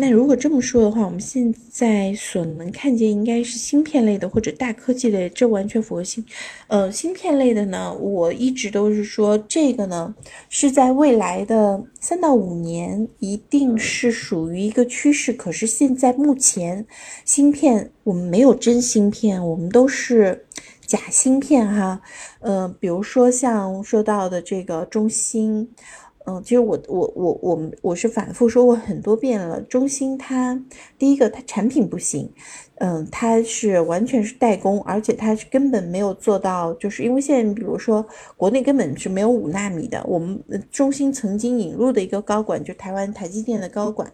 那如果这么说的话，我们现在所能看见应该是芯片类的或者大科技类，这完全符合芯，呃，芯片类的呢，我一直都是说这个呢是在未来的三到五年一定是属于一个趋势。可是现在目前芯片我们没有真芯片，我们都是假芯片哈。呃，比如说像说到的这个中芯。嗯，其实我我我我我是反复说过很多遍了，中兴它第一个它产品不行，嗯，它是完全是代工，而且它是根本没有做到，就是因为现在比如说国内根本是没有五纳米的，我们中兴曾经引入的一个高管，就台湾台积电的高管，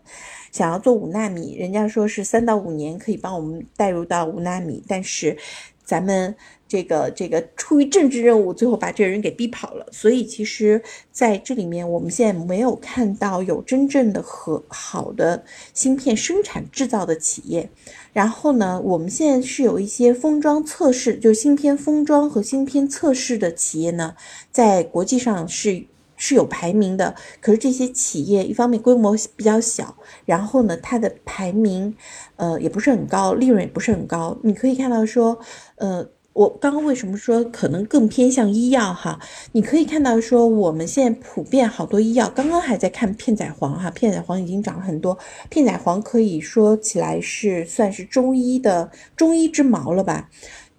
想要做五纳米，人家说是三到五年可以帮我们带入到五纳米，但是咱们。这个这个出于政治任务，最后把这个人给逼跑了。所以其实在这里面，我们现在没有看到有真正的和好的芯片生产制造的企业。然后呢，我们现在是有一些封装测试，就是芯片封装和芯片测试的企业呢，在国际上是是有排名的。可是这些企业一方面规模比较小，然后呢，它的排名呃也不是很高，利润也不是很高。你可以看到说，呃。我刚刚为什么说可能更偏向医药哈？你可以看到说我们现在普遍好多医药，刚刚还在看片仔癀哈，片仔癀已经涨了很多，片仔癀可以说起来是算是中医的中医之矛了吧。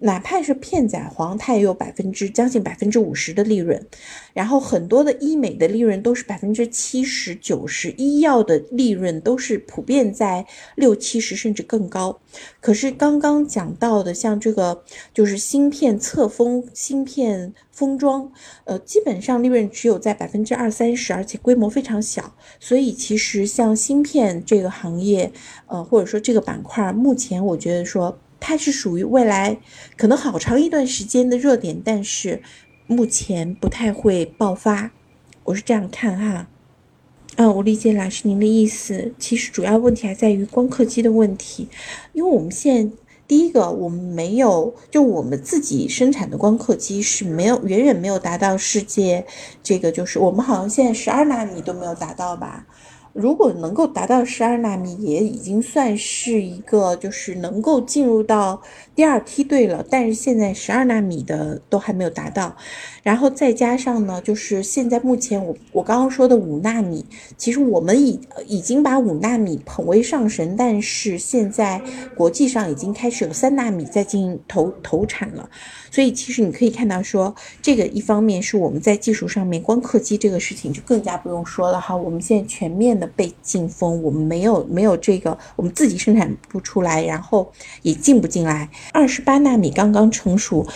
哪怕是片仔癀，它也有百分之将近百分之五十的利润，然后很多的医美的利润都是百分之七十九十，医药的利润都是普遍在六七十甚至更高。可是刚刚讲到的，像这个就是芯片侧封、芯片封装，呃，基本上利润只有在百分之二三十，而且规模非常小。所以其实像芯片这个行业，呃，或者说这个板块，目前我觉得说。它是属于未来可能好长一段时间的热点，但是目前不太会爆发，我是这样看哈。啊，我理解老师您的意思。其实主要问题还在于光刻机的问题，因为我们现在第一个我们没有，就我们自己生产的光刻机是没有远远没有达到世界这个，就是我们好像现在十二纳米都没有达到吧。如果能够达到十二纳米，也已经算是一个，就是能够进入到第二梯队了。但是现在十二纳米的都还没有达到，然后再加上呢，就是现在目前我我刚刚说的五纳米，其实我们已已经把五纳米捧为上神，但是现在国际上已经开始有三纳米在进行投投产了。所以其实你可以看到，说这个一方面是我们在技术上面，光刻机这个事情就更加不用说了哈。我们现在全面的被禁封，我们没有没有这个，我们自己生产不出来，然后也进不进来。二十八纳米刚刚成熟，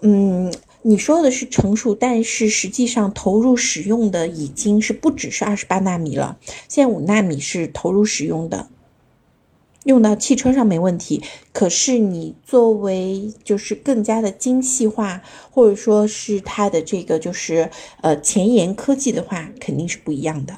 嗯，你说的是成熟，但是实际上投入使用的已经是不只是二十八纳米了，现在五纳米是投入使用的。用到汽车上没问题，可是你作为就是更加的精细化，或者说是它的这个就是呃前沿科技的话，肯定是不一样的。